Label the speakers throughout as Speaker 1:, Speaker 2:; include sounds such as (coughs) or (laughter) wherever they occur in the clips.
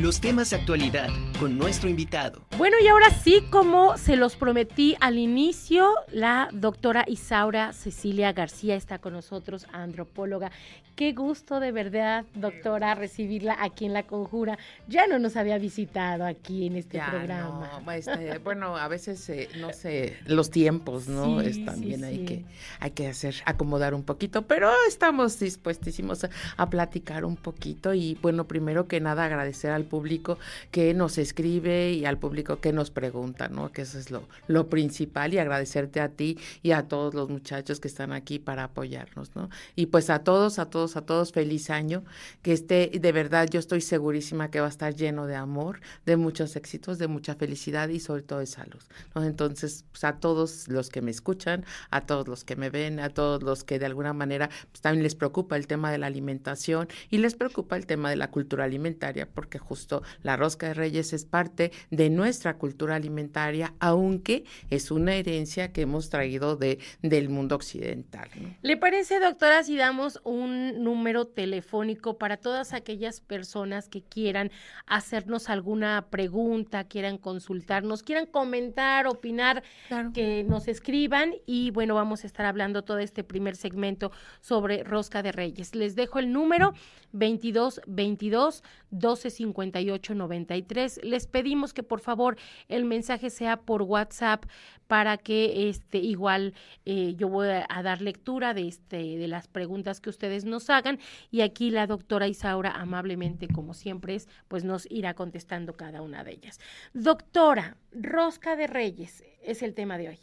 Speaker 1: Los temas de actualidad con nuestro invitado.
Speaker 2: Bueno, y ahora sí, como se los prometí al inicio, la doctora Isaura Cecilia García está con nosotros, antropóloga. Qué gusto de verdad, doctora, recibirla aquí en La Conjura. Ya no nos había visitado aquí en este programa.
Speaker 3: No, este, (laughs) bueno, a veces, eh, no sé, los tiempos, ¿no? es también hay, Que, hay que hacer, acomodar un poquito, pero estamos dispuestísimos a, a platicar un poquito y bueno, primero que nada agradecer al público que nos escribe y al público que nos pregunta, ¿no? Que eso es lo, lo principal y agradecerte a ti y a todos los muchachos que están aquí para apoyarnos, ¿no? Y pues a todos, a todos a todos feliz año, que esté, de verdad yo estoy segurísima que va a estar lleno de amor, de muchos éxitos, de mucha felicidad y sobre todo de salud. ¿no? Entonces, pues, a todos los que me escuchan, a todos los que me ven, a todos los que de alguna manera pues, también les preocupa el tema de la alimentación y les preocupa el tema de la cultura alimentaria, porque justo la rosca de reyes es parte de nuestra cultura alimentaria, aunque es una herencia que hemos traído de, del mundo occidental.
Speaker 2: ¿Le parece, doctora, si damos un número telefónico para todas aquellas personas que quieran hacernos alguna pregunta, quieran consultarnos, quieran comentar, opinar, que nos escriban y bueno, vamos a estar hablando todo este primer segmento sobre Rosca de Reyes. Les dejo el número 22 22 12 58 93. Les pedimos que por favor el mensaje sea por WhatsApp para que este igual eh, yo voy a, dar lectura de este de las preguntas que ustedes nos hagan y aquí la doctora Isaura amablemente como siempre es pues nos irá contestando cada una de ellas. Doctora, Rosca de Reyes es el tema de hoy.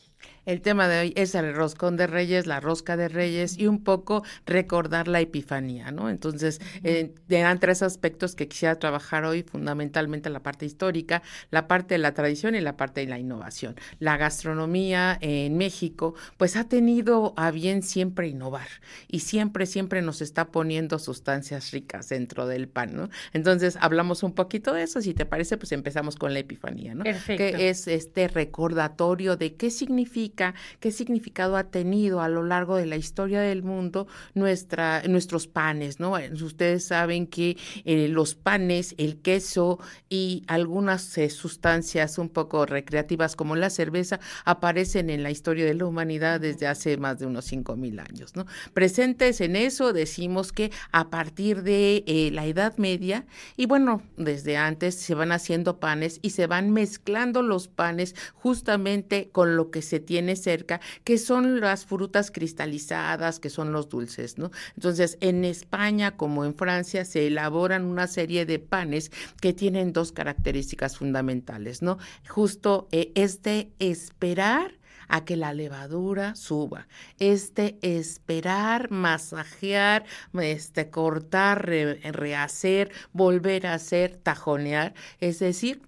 Speaker 3: El tema de hoy es el roscón de reyes, la rosca de reyes y un poco recordar la epifanía, ¿no? Entonces, eh, eran tres aspectos que quisiera trabajar hoy, fundamentalmente la parte histórica, la parte de la tradición y la parte de la innovación. La gastronomía en México, pues ha tenido a bien siempre innovar y siempre, siempre nos está poniendo sustancias ricas dentro del pan, ¿no? Entonces, hablamos un poquito de eso, si te parece, pues empezamos con la epifanía, ¿no?
Speaker 2: Perfecto.
Speaker 3: Que es este recordatorio de qué significa qué significado ha tenido a lo largo de la historia del mundo nuestra, nuestros panes, ¿no? Ustedes saben que eh, los panes, el queso y algunas eh, sustancias un poco recreativas como la cerveza aparecen en la historia de la humanidad desde hace más de unos cinco mil años, ¿no? Presentes en eso decimos que a partir de eh, la Edad Media y bueno, desde antes se van haciendo panes y se van mezclando los panes justamente con lo que se tiene cerca, que son las frutas cristalizadas, que son los dulces, ¿no? Entonces, en España como en Francia se elaboran una serie de panes que tienen dos características fundamentales, ¿no? Justo eh, este esperar a que la levadura suba. Este esperar, masajear, este cortar, rehacer, volver a hacer, tajonear, es decir,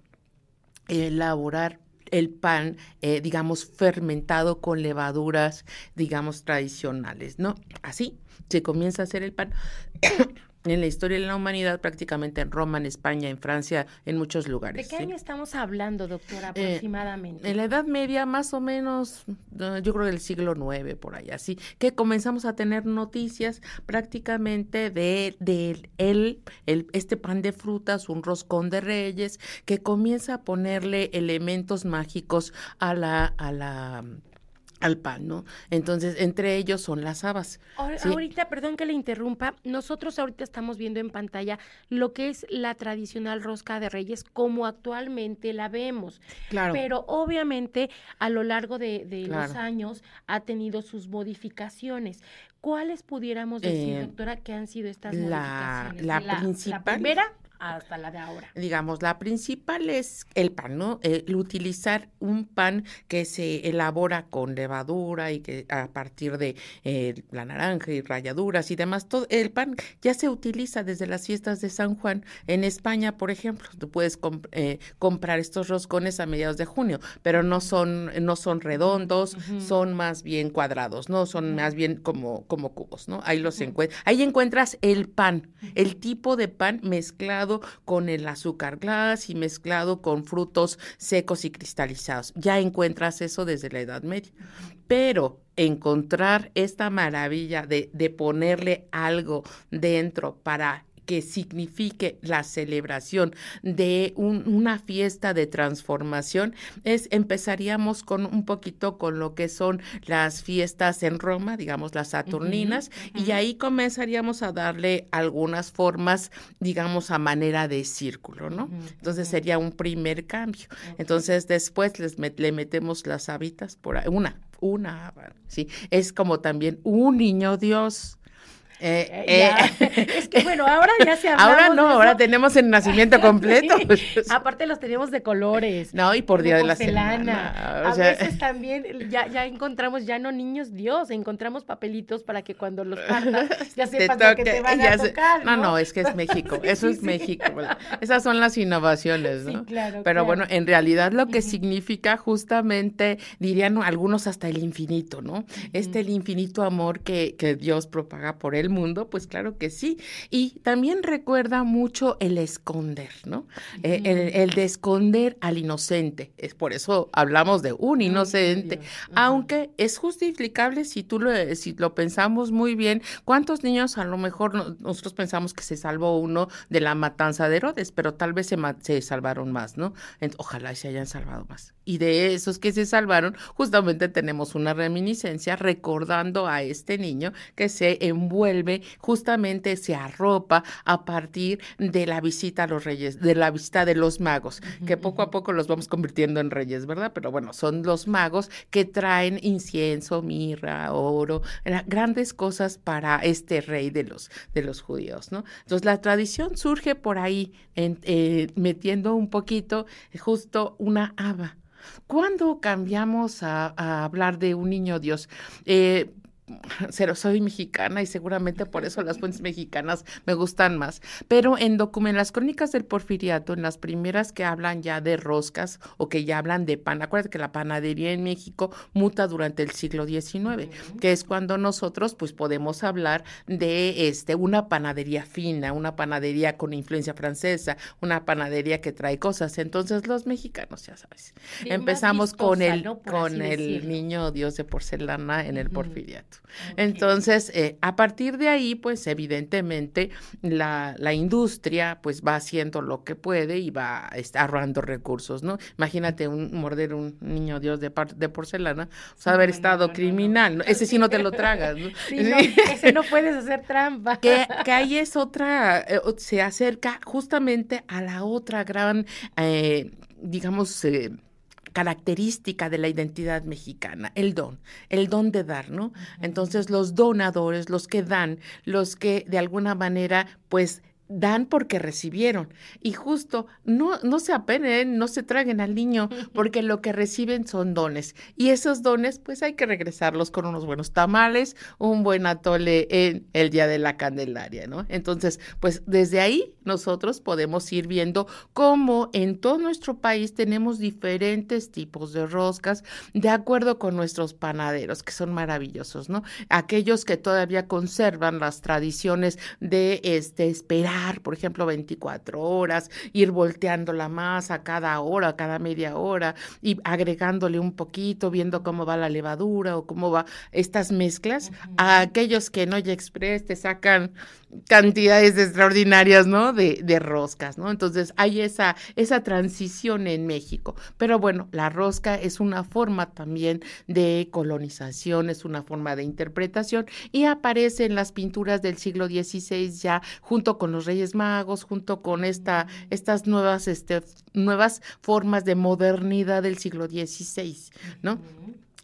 Speaker 3: elaborar el pan, eh, digamos, fermentado con levaduras, digamos, tradicionales, ¿no? Así se comienza a hacer el pan (coughs) en la historia de la humanidad, prácticamente en Roma, en España, en Francia, en muchos lugares.
Speaker 2: ¿De qué año estamos hablando, doctora, eh, aproximadamente?
Speaker 3: en la Edad Media, más o menos, yo creo del siglo IX, por ahí, así, que comenzamos a tener noticias prácticamente de, de el, el, este pan de frutas, un roscón de reyes, que comienza a ponerle elementos mágicos a la, a la al pan, ¿no? Entonces, entre ellos son las habas.
Speaker 2: Ahorita, perdón que le interrumpa, nosotros ahorita estamos viendo en pantalla lo que es la tradicional rosca de reyes como actualmente la vemos.
Speaker 3: Claro.
Speaker 2: Pero obviamente a lo largo de, los años ha tenido sus modificaciones. ¿Cuáles pudiéramos decir, eh, doctora, que han sido estas modificaciones?
Speaker 3: La, principal.
Speaker 2: La primera hasta la de ahora.
Speaker 3: Digamos, la principal es el pan, ¿no? El utilizar un pan que se elabora con levadura y que a partir de eh, la naranja y rayaduras y demás, todo el pan ya se utiliza desde las fiestas de San Juan. En España, por ejemplo, tú puedes eh, comprar estos roscones a mediados de junio, pero no son, no son redondos, son más bien cuadrados, ¿no? Son más bien como, como cubos, ¿no? Ahí los encuentras. Ahí encuentras el pan, el tipo de pan mezclado con el azúcar glass y mezclado con frutos secos y cristalizados. Ya encuentras eso desde la Edad Media. Pero encontrar esta maravilla de, de ponerle algo dentro para que signifique la celebración de una fiesta de transformación, es empezaríamos con un poquito con lo que son las fiestas en Roma, digamos las Saturninas, y ahí comenzaríamos a darle algunas formas, digamos, a manera de círculo, ¿no? Entonces sería un primer cambio. Entonces después les le metemos las hábitas por ahí, una, una, sí, es como también un niño Dios.
Speaker 2: Eh, eh, eh. (laughs) es que bueno, ahora ya se
Speaker 3: Ahora no, ahora tenemos el nacimiento (laughs) completo. (laughs)
Speaker 2: Aparte los tenemos de colores.
Speaker 3: No, y por día de la semana.
Speaker 2: a veces también ya, ya encontramos ya no niños Dios, encontramos papelitos para que cuando los partas ya sepas lo que te van a tocar.
Speaker 3: ¿no? no, es que es México, eso es México. Esas son las innovaciones, ¿no?
Speaker 2: claro.
Speaker 3: Pero bueno, en realidad lo que significa justamente, dirían algunos hasta el infinito, ¿no? Este el infinito amor que, que Dios propaga por él mundo? Pues claro que sí. Y también recuerda mucho el esconder, ¿no? Eh, el, de esconder al inocente. Es por eso hablamos de un inocente, aunque es justificable si tú lo, si lo pensamos muy bien. ¿Cuántos niños a lo mejor nosotros pensamos que se salvó uno de la matanza de Herodes, pero tal vez se, se salvaron más, ¿no? ojalá se hayan salvado más. Y de esos que se salvaron, justamente tenemos una reminiscencia recordando a este niño que se envuelve justamente se arropa a partir de la visita a los reyes, de la visita de los magos, que poco a poco los vamos convirtiendo en reyes, ¿verdad? Pero bueno, son los magos que traen incienso, mirra, oro, grandes cosas para este rey de los, de los judíos, ¿no? Entonces la tradición surge por ahí, eh, metiendo un poquito justo una haba. ¿Cuándo cambiamos a, hablar de un niño Dios? Eh, (laughs) pero soy mexicana y seguramente por eso las fuentes mexicanas me gustan más. Pero en documentos, las crónicas del porfiriato, en las primeras que hablan ya de roscas o que ya hablan de pan, acuérdate que la panadería en México muta durante el siglo XIX, que es cuando nosotros pues podemos hablar de este una panadería fina, una panadería con influencia francesa, una panadería que trae cosas. Entonces los mexicanos, ya sabes, empezamos con el con el niño Dios de porcelana en el porfiriato. Entonces, eh, a partir de ahí, pues evidentemente la, la, industria pues va haciendo lo que puede y va este, ahorrando recursos, ¿no? Imagínate un morder un niño Dios de, de porcelana, pues haber estado criminal, ese sí no te lo tragas, ¿no? (laughs)
Speaker 2: Sí, ese no puedes hacer trampa.
Speaker 3: Que, que ahí es otra, eh, se acerca justamente a la otra gran, eh, digamos, característica de la identidad mexicana, el don, el don de dar, ¿no? Entonces los donadores, los que dan, los que de alguna manera pues dan porque recibieron. Y justo, no, no se apenen, no se traguen al niño, porque lo que reciben son dones. Y esos dones, pues hay que regresarlos con unos buenos tamales, un buen atole en el Día de la Candelaria, ¿no? Entonces, pues desde ahí nosotros podemos ir viendo cómo en todo nuestro país tenemos diferentes tipos de roscas de acuerdo con nuestros panaderos, que son maravillosos, ¿no? Aquellos que todavía conservan las tradiciones de este esperar por ejemplo, 24 horas, ir volteando la masa cada hora, cada media hora y agregándole un poquito, viendo cómo va la levadura o cómo va estas mezclas. A aquellos que no ya express te sacan cantidades extraordinarias, ¿no? De, de, roscas, ¿no? Entonces hay esa, esa transición en México. Pero bueno, la rosca es una forma también de colonización, es una forma de interpretación y aparece en las pinturas del siglo XVI ya junto con los Reyes Magos, junto con esta, estas nuevas, este, nuevas formas de modernidad del siglo XVI, ¿no?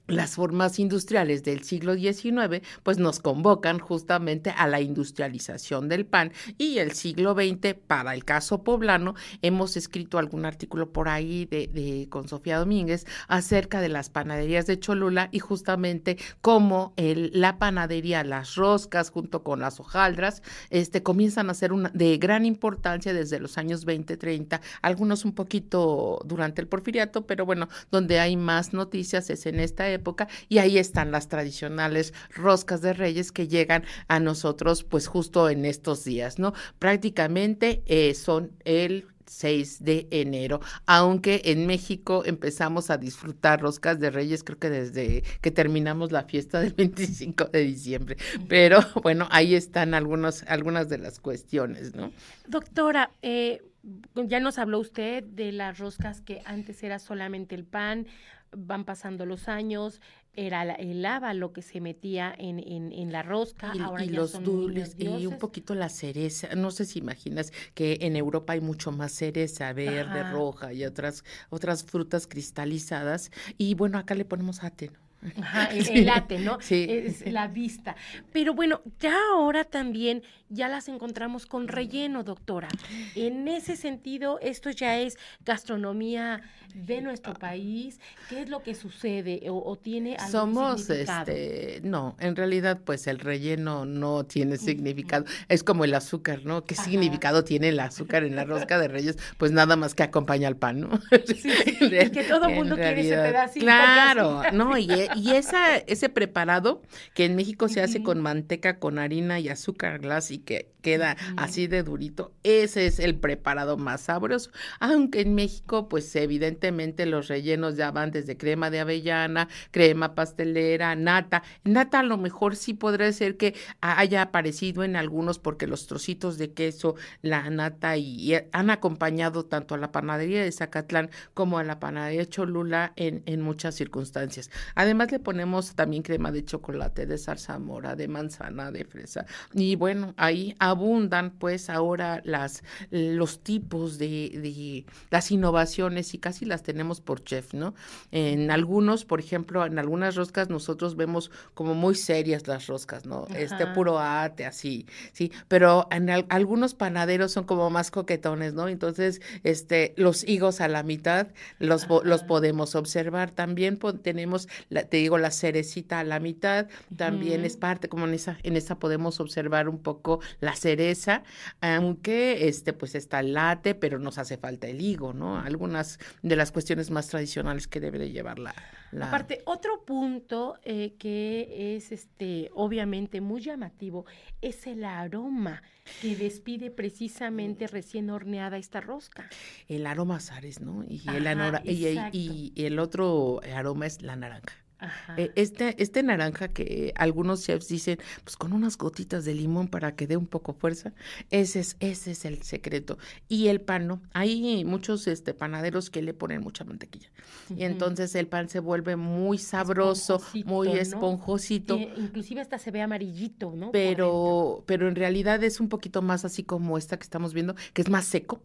Speaker 3: Las formas industriales del siglo XIX, pues nos convocan justamente a la industrialización del pan y el siglo XX, para el caso poblano, hemos escrito algún artículo por ahí de, con Sofía Domínguez acerca de las panaderías de Cholula y justamente cómo la panadería, las roscas junto con las hojaldras, este, comienzan a ser una, de gran importancia desde los años 20, 30, algunos un poquito durante el porfiriato, pero bueno, donde hay más noticias es en esta época época y ahí están las tradicionales roscas de reyes que llegan a nosotros pues justo en estos días, ¿no? Prácticamente eh, son el 6 de enero, aunque en México empezamos a disfrutar roscas de reyes creo que desde que terminamos la fiesta del (laughs) 25 de diciembre, pero bueno, ahí están algunos, algunas de las cuestiones, ¿no?
Speaker 2: Doctora, eh, ya nos habló usted de las roscas que antes era solamente el pan, van pasando los años, era el lava lo que se metía en, en, la rosca.
Speaker 3: Y,
Speaker 2: ahora
Speaker 3: los dulces y un poquito la cereza. No sé si imaginas que en Europa hay mucho más cereza verde, roja y otras, otras frutas cristalizadas. Y bueno, acá le ponemos ate,
Speaker 2: Ajá, (laughs) el, ate, ¿no? Sí. Es la vista. Pero bueno, ya ahora también ya las encontramos con relleno, doctora. En ese sentido, esto ya es gastronomía de nuestro país. ¿Qué es lo que sucede o, tiene algún
Speaker 3: Somos, este, no, en realidad, pues el relleno no tiene significado. Es como el azúcar, ¿no? ¿Qué significado tiene el azúcar en la rosca de Reyes? Pues nada más que acompaña al pan, ¿no?
Speaker 2: Sí, (laughs) que todo el mundo quiere ese pedacito.
Speaker 3: Claro, no, y, y esa, ese preparado que en México se hace con manteca, con harina y azúcar glass y que queda así de durito, ese es el preparado más sabroso. Aunque en México, pues evidentemente los rellenos ya van desde crema de avellana, crema pastelera, nata. Nata a lo mejor sí podría ser que haya aparecido en algunos porque los trocitos de queso, la nata y, han acompañado tanto a la panadería de Zacatlán como a la panadería Cholula en, en muchas circunstancias. Además le ponemos también crema de chocolate, de zarzamora, de manzana, de fresa. Y bueno, ahí abundan pues ahora las los tipos de, de, las innovaciones y casi las tenemos por chef, ¿no? En algunos, por ejemplo, en algunas roscas nosotros vemos como muy serias las roscas, ¿no? Este puro ate así, sí, pero en algunos panaderos son como más coquetones, ¿no? Entonces, este los higos a la mitad los los podemos observar. También tenemos la, te digo la cerecita a la mitad, también es parte como en esa en esa podemos observar un poco la cereza, aunque este pues está el late, pero nos hace falta el higo, ¿no? Algunas de las cuestiones más tradicionales que debe de llevar la,
Speaker 2: Aparte, otro punto eh, que es este obviamente muy llamativo es el aroma que despide precisamente recién horneada esta rosca.
Speaker 3: El aroma Sares, ¿no? Y el, y el otro aroma es la naranja. Eh, este, este naranja que algunos chefs dicen, pues con unas gotitas de limón para que dé un poco fuerza, ese es, ese es el secreto. Y el pan, ¿no? Hay muchos este, panaderos que le ponen mucha mantequilla. Y entonces el pan se vuelve muy sabroso, muy esponjosito.
Speaker 2: inclusive hasta se ve amarillito, ¿no?
Speaker 3: Pero, pero en realidad es un poquito más así como esta que estamos viendo, que es más seco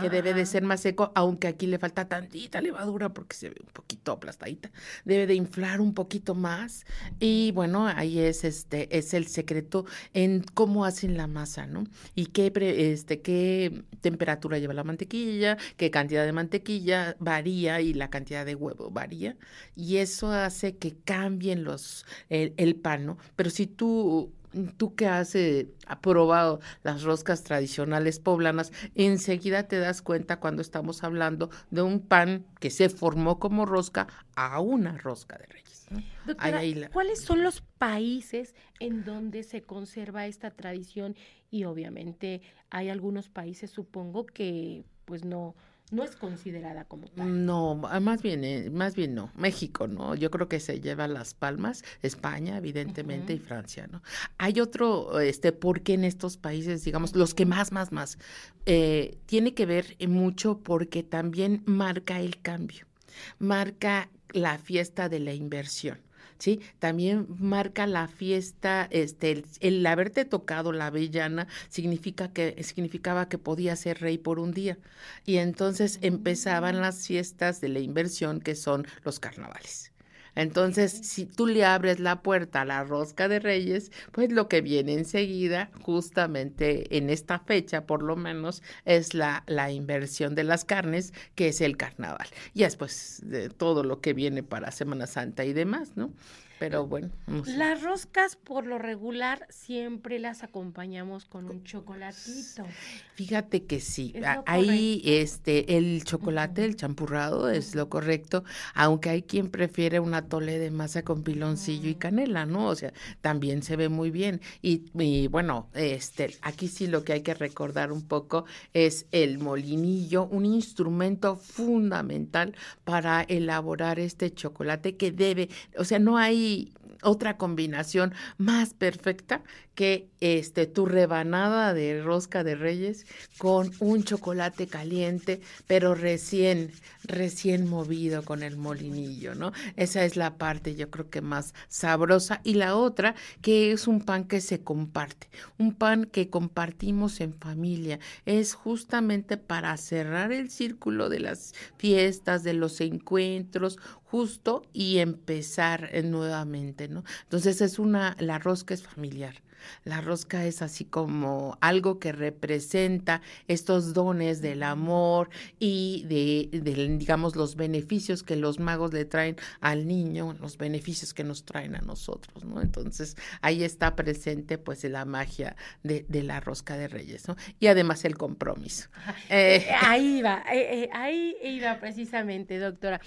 Speaker 3: que debe de ser más seco, aunque aquí le falta tantita levadura porque se ve un poquito aplastadita. Debe de inflar un poquito más y bueno, ahí es este es el secreto en cómo hacen la masa, ¿no? Y qué este qué temperatura lleva la mantequilla, qué cantidad de mantequilla varía y la cantidad de huevo varía y eso hace que cambien los el, el pan, ¿no? Pero si tú tú que has eh, probado las roscas tradicionales poblanas, enseguida te das cuenta cuando estamos hablando de un pan que se formó como rosca a una rosca de reyes.
Speaker 2: ¿cuáles son los países en donde se conserva esta tradición? Y obviamente hay algunos países, supongo, que pues no, no es considerada como tal.
Speaker 3: No, más bien, eh, más bien no. México, ¿no? Yo creo que se lleva las palmas, España, evidentemente, y Francia, ¿no? Hay otro, este, porque en estos países, digamos, los que más, más, más, eh, tiene que ver mucho porque también marca el cambio, marca la fiesta de la inversión. ¿Sí? También marca la fiesta, este, el, haberte tocado la avellana significa que, significaba que podía ser rey por un día. Y entonces empezaban las fiestas de la inversión, que son los carnavales. Entonces, si tú le abres la puerta a la rosca de reyes, pues lo que viene enseguida, justamente en esta fecha por lo menos, es la, la inversión de las carnes, que es el carnaval. Y después de todo lo que viene para Semana Santa y demás, ¿no? Pero bueno.
Speaker 2: Las roscas por lo regular siempre las acompañamos con un chocolatito.
Speaker 3: Fíjate que sí, ahí este el chocolate, el champurrado es lo correcto, aunque hay quien prefiere una tole de masa con piloncillo y mm. canela, ¿no? O sea, también se ve muy bien y, y bueno, este aquí sí lo que hay que recordar un poco es el molinillo, un instrumento fundamental para elaborar este chocolate que debe, o sea, no hay otra combinación más perfecta que este tu rebanada de rosca de reyes con un chocolate caliente, pero recién recién movido con el molinillo, ¿no? Esa es la parte yo creo que más sabrosa y la otra que es un pan que se comparte, un pan que compartimos en familia, es justamente para cerrar el círculo de las fiestas, de los encuentros, justo y empezar nuevamente, ¿no? Entonces es una la rosca es familiar. La rosca es así como algo que representa estos dones del amor y de, digamos, los beneficios que los magos le traen al niño, los beneficios que nos traen a nosotros, ¿no? Entonces, ahí está presente, pues, la magia de, la rosca de reyes, ¿no? Y además el compromiso.
Speaker 2: Eh, ahí (laughs) va, eh, eh, ahí iba precisamente, doctora.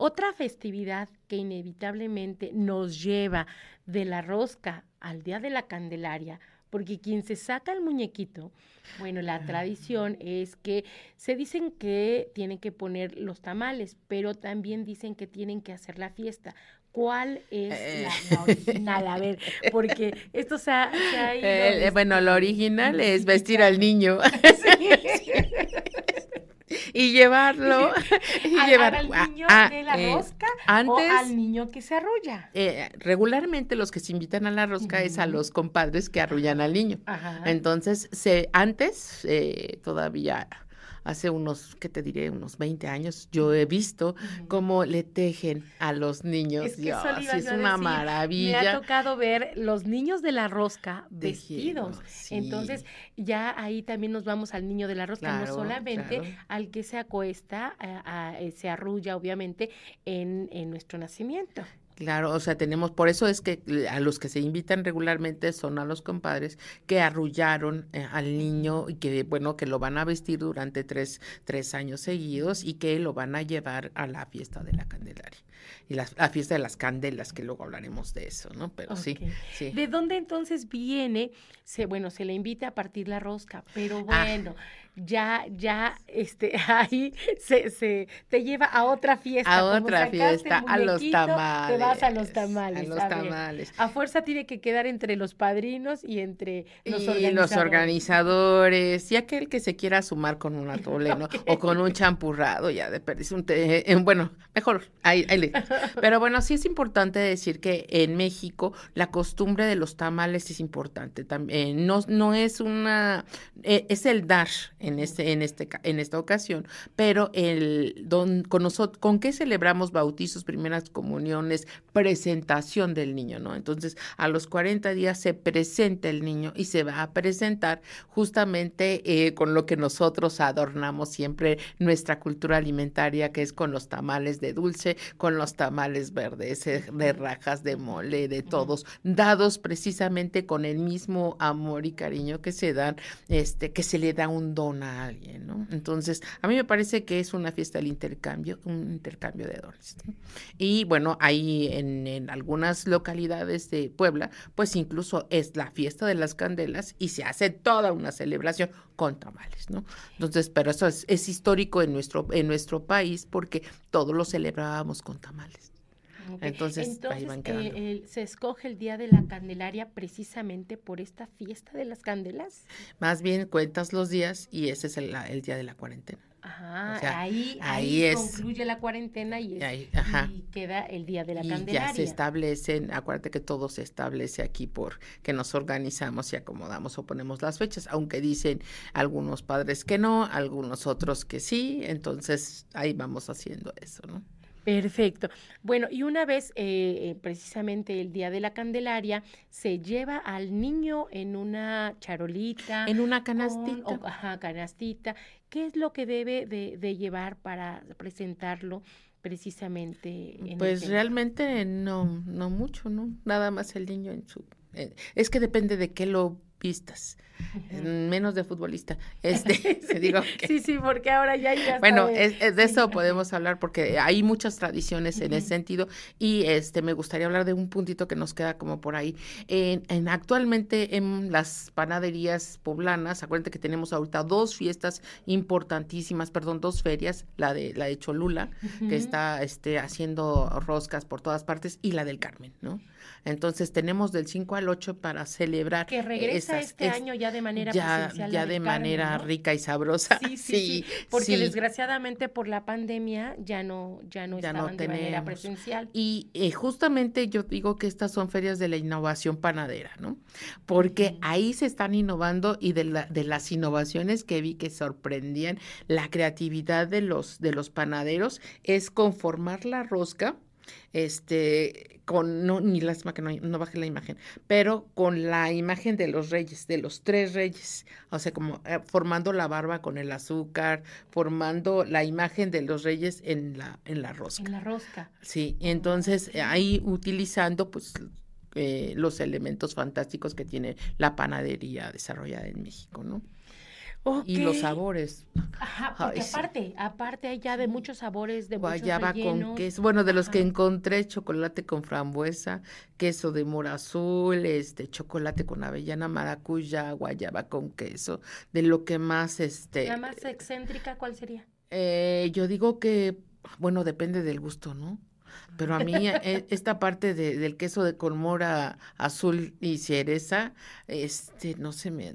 Speaker 2: Otra festividad que inevitablemente nos lleva de la rosca al día de la Candelaria, porque quien se saca el muñequito, bueno, la tradición es que se dicen que tienen que poner los tamales, pero también dicen que tienen que hacer la fiesta. ¿Cuál es la, eh. original? A ver, porque esto se ha, (laughs)
Speaker 3: eh, bueno, lo original es vestir al niño. (laughs) y llevarlo (laughs) (laughs)
Speaker 2: y llevar al niño de la eh, rosca o al niño que se arrulla.
Speaker 3: Eh, regularmente los que se invitan a la rosca es a los compadres que arrullan al niño. Entonces, se antes eh, todavía hace unos, ¿qué te diré? Unos 20 años, yo he visto cómo le tejen a los niños. Es, que es una maravilla.
Speaker 2: Me ha tocado ver los niños de la rosca vestidos. Entonces, ya ahí también nos vamos al niño de la rosca, no solamente al que se acuesta, eh, se arrulla, obviamente, en, en nuestro nacimiento.
Speaker 3: Claro, o sea, tenemos, por eso es que a los que se invitan regularmente son a los compadres que arrullaron eh, al niño y que, bueno, que lo van a vestir durante tres, tres años seguidos y que lo van a llevar a la fiesta de la Candelaria y la, fiesta de las candelas, que luego hablaremos de eso, ¿no? Pero sí, sí.
Speaker 2: ¿De dónde entonces viene? Se, bueno, se le invita a partir la rosca, pero ah. Ya, ya, este, (laughs) ahí se, se te lleva a otra fiesta.
Speaker 3: A otra fiesta, a los tamales.
Speaker 2: Te vas a los tamales.
Speaker 3: A los tamales.
Speaker 2: a fuerza tiene que quedar entre los padrinos y entre los
Speaker 3: y
Speaker 2: organizadores.
Speaker 3: los organizadores, y aquel que se quiera sumar con un atole, (laughs) ¿no? O con un champurrado, ya de perdiz un té, eh, bueno, mejor, ahí, ahí le. (laughs) Pero bueno, sí es importante decir que en México la costumbre de los tamales es importante. También, no, no es una, eh, es el dar en, este, en, este, en esta ocasión, pero el don, con, nosotros, con qué celebramos bautizos, primeras comuniones, presentación del niño, ¿no? Entonces, a los 40 días se presenta el niño y se va a presentar justamente eh, con lo que nosotros adornamos siempre nuestra cultura alimentaria, que es con los tamales de dulce, con los tamales verdes, eh, de rajas, de mole, de todos, dados precisamente con el mismo amor y cariño que se dan, este, que se le da un don a alguien, ¿no? Entonces, a mí me parece que es una fiesta del intercambio, un intercambio de dones. Y bueno, ahí en, algunas localidades de Puebla, pues incluso es la fiesta de las candelas y se hace toda una celebración con tamales, ¿no? Entonces, pero eso es, es histórico en nuestro, en nuestro país porque todos lo celebrábamos con tamales. Entonces, ahí van
Speaker 2: eh, ¿se escoge el día de la Candelaria precisamente por esta fiesta de las candelas?
Speaker 3: Más bien cuentas los días y ese es el, día de la cuarentena.
Speaker 2: Ajá, ahí, ahí, concluye la cuarentena y, queda el día de la y Candelaria.
Speaker 3: Ya se establecen, acuérdate que todo se establece aquí por que nos organizamos y acomodamos o ponemos las fechas, aunque dicen algunos padres que no, algunos otros que sí, entonces ahí vamos haciendo eso, ¿no?
Speaker 2: Perfecto. Bueno, y una vez, eh, eh, precisamente el día de la Candelaria, se lleva al niño en una charolita.
Speaker 3: En una canastita.
Speaker 2: ajá, canastita. ¿Qué es lo que debe de, llevar para presentarlo? precisamente. En
Speaker 3: pues realmente no, no mucho, ¿no? Nada más el niño en su... Eh, es que depende de qué lo pistas, menos de futbolista. Este, (laughs) se digo
Speaker 2: Sí, sí, porque ahora ya hay
Speaker 3: Bueno, de eso podemos hablar porque hay muchas tradiciones en ese sentido y este me gustaría hablar de un puntito que nos queda como por ahí. En, actualmente en las panaderías poblanas, acuérdate que tenemos ahorita dos fiestas importantísimas, perdón, dos ferias, la de la de Cholula, que está este haciendo roscas por todas partes y la del Carmen, ¿no? Entonces tenemos del 5 al 8 para celebrar.
Speaker 2: Que regresa este año ya de manera
Speaker 3: ya, Ya de manera rica y sabrosa.
Speaker 2: Sí, (laughs) sí, sí, porque desgraciadamente por la pandemia ya no, ya no estaban de manera presencial.
Speaker 3: Y eh, justamente yo digo que estas son ferias de la innovación panadera, ¿no? Porque ahí se están innovando y de, la, de las innovaciones que vi que sorprendían la creatividad de los, de los panaderos es conformar la rosca este, con, no, ni lástima que no, no baje la imagen, pero con la imagen de los reyes, de los tres reyes, o sea, como eh, formando la barba con el azúcar, formando la imagen de los reyes en la, en la rosca.
Speaker 2: En la rosca.
Speaker 3: Sí, entonces ahí utilizando pues eh, los elementos fantásticos que tiene la panadería desarrollada en México, ¿no? Y los sabores.
Speaker 2: Ajá, porque aparte, aparte hay ya de muchos sabores, de
Speaker 3: Guayaba con queso, bueno, de los que encontré, chocolate con frambuesa, queso de mora azul, este, chocolate con avellana, maracuya, guayaba con queso, de lo que más, este...
Speaker 2: ¿La más excéntrica cuál sería?
Speaker 3: Eh, yo digo que, bueno, depende del gusto, ¿no? Pero a mí e, esta parte de, del queso de colmora azul y cereza, este, no se me (laughs)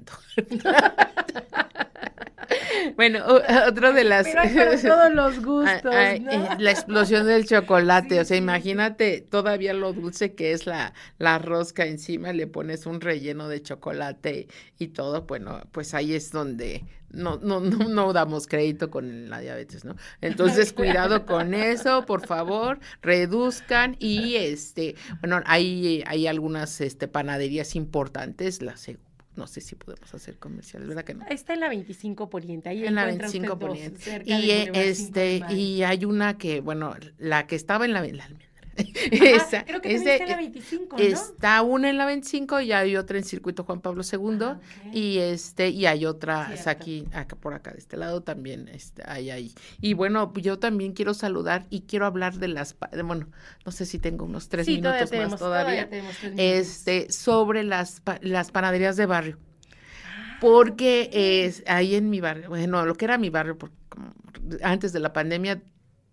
Speaker 3: Bueno, (laughs) otro de las... (laughs)
Speaker 2: todos los gustos,
Speaker 3: eh, La explosión del chocolate, o sea, imagínate todavía lo dulce que es la, la rosca encima, le pones un relleno de chocolate y todo, bueno, pues ahí es donde no, no, no, no damos crédito con la diabetes, ¿no? Entonces, (laughs) cuidado con eso, por favor, reduzcan y este, bueno, hay, hay algunas este, panaderías importantes, la no sé si podemos hacer comerciales, ¿verdad que no?
Speaker 2: Está en la 25 Poniente, ahí
Speaker 3: en la 25 Poniente. Y este y hay una que, bueno, la que estaba en la, la
Speaker 2: esa, creo que está en la 25, ¿no?
Speaker 3: Está una en la 25 y hay otra en Circuito Juan Pablo II ah, y este y hay otra aquí acá por acá de este lado también este, hay ahí. Y bueno, yo también quiero saludar y quiero hablar de las bueno, no sé si tengo unos tres minutos más todavía. este sobre las las panaderías de barrio. Ah, porque es ahí en mi barrio, bueno, lo que era mi barrio porque antes de la pandemia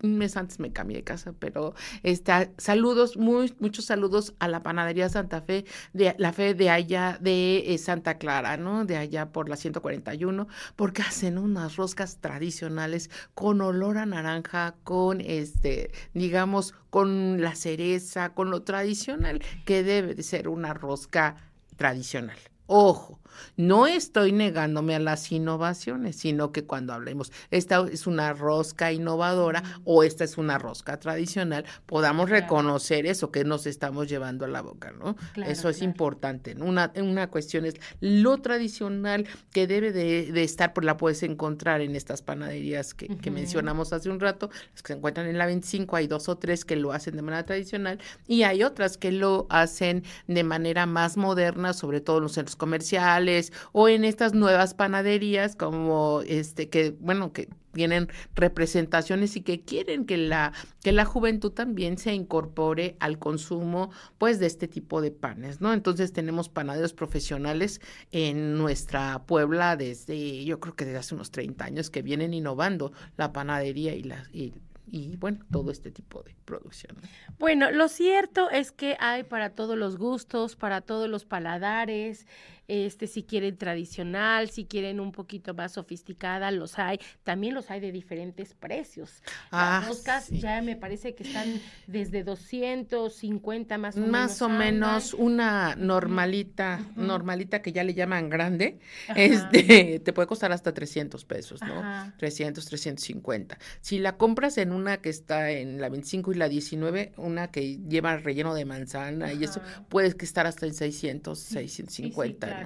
Speaker 3: un mes antes me cambié de casa, pero está, saludos, muy, muchos saludos a la panadería Santa Fe, de la fe de allá de eh, Santa Clara, ¿no? De allá por la 141, porque hacen unas roscas tradicionales con olor a naranja, con este, digamos, con la cereza, con lo tradicional que debe de ser una rosca tradicional. Ojo, no estoy negándome a las innovaciones, sino que cuando hablemos, esta es una rosca innovadora o esta es una rosca tradicional, podamos reconocer eso que nos estamos llevando a la boca, ¿no? eso es importante. Una, una cuestión es lo tradicional que debe de, estar, pues la puedes encontrar en estas panaderías que, que, mencionamos hace un rato, las que se encuentran en la 25, hay dos o tres que lo hacen de manera tradicional y hay otras que lo hacen de manera más moderna, sobre todo en los centros comerciales o en estas nuevas panaderías como este que bueno que tienen representaciones y que quieren que la que la juventud también se incorpore al consumo pues de este tipo de panes, ¿no? Entonces tenemos panaderos profesionales en nuestra Puebla desde yo creo que desde hace unos 30 años que vienen innovando la panadería y la y y bueno, todo este tipo de producción.
Speaker 2: Bueno, lo cierto es que hay para todos los gustos, para todos los paladares, este, si quieren tradicional, si quieren un poquito más sofisticada, los hay. También los hay de diferentes precios. Las roscas ah, ya me parece que están desde 250 más o
Speaker 3: menos. Más o menos una normalita, normalita que ya le llaman grande, este, (laughs) te puede costar hasta 300 pesos, ¿no? 300, 350. Si la compras en una que está en la 25 y la 19, una que lleva relleno de manzana y eso, puede que estar hasta en 600, 650,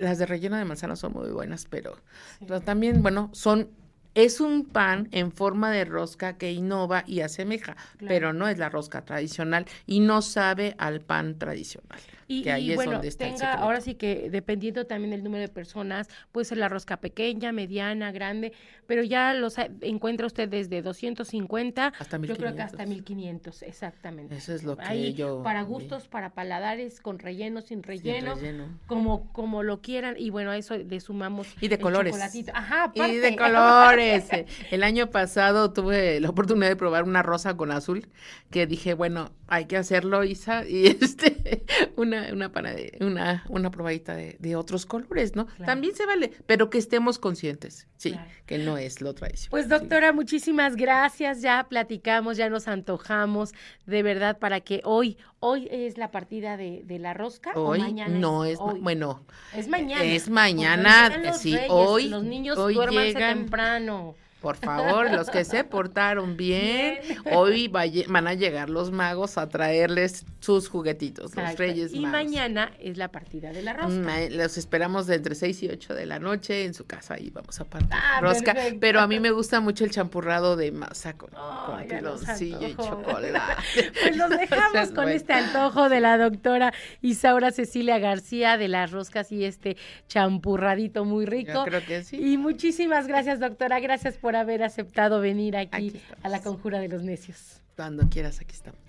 Speaker 3: las de relleno de manzana son muy buenas, pero, también, bueno, son es un pan en forma de rosca que innova y asemeja, pero no es la rosca tradicional y no sabe al pan tradicional.
Speaker 2: Y, bueno, tenga, ahora sí que dependiendo también del número de personas, puede ser la rosca pequeña, mediana, grande, pero ya los encuentra usted desde 250 hasta 1500. Yo creo que hasta 1500, exactamente.
Speaker 3: Eso es lo que yo
Speaker 2: para gustos, para paladares, con relleno, sin relleno, como como lo quieran y bueno, a eso le sumamos
Speaker 3: y de colores.
Speaker 2: Ajá,
Speaker 3: Y de colores. (laughs) el año pasado tuve la oportunidad de probar una rosa con azul que dije, bueno, hay que hacerlo, Isa, y (laughs) este una una, una, una, probadita de, otros colores, ¿no? También se vale, pero que estemos conscientes, sí, que no es lo tradicional.
Speaker 2: Pues doctora, muchísimas gracias, ya platicamos, ya nos antojamos, de verdad, para que hoy, hoy es la partida de, la rosca
Speaker 3: hoy,
Speaker 2: o mañana
Speaker 3: no es, bueno,
Speaker 2: es mañana.
Speaker 3: Es mañana, sí, hoy.
Speaker 2: Los niños
Speaker 3: hoy
Speaker 2: llegan, temprano.
Speaker 3: Por favor, los que se portaron bien, hoy van a llegar los magos a traerles sus juguetitos, los Reyes
Speaker 2: y
Speaker 3: Magos.
Speaker 2: Y mañana es la partida de la rosca.
Speaker 3: los esperamos de entre 6 y 8 de la noche en su casa y vamos a partir ah, rosca. Pero a mí me gusta mucho el champurrado de masa con, piloncillo y chocolate. (laughs)
Speaker 2: Pues los dejamos con este antojo de la doctora Isaura Cecilia García de las roscas y este champurradito muy rico. Yo
Speaker 3: creo que sí.
Speaker 2: Y muchísimas gracias, doctora. Gracias por haber aceptado venir aquí, a la Conjura de los Necios.
Speaker 3: Cuando quieras, aquí estamos.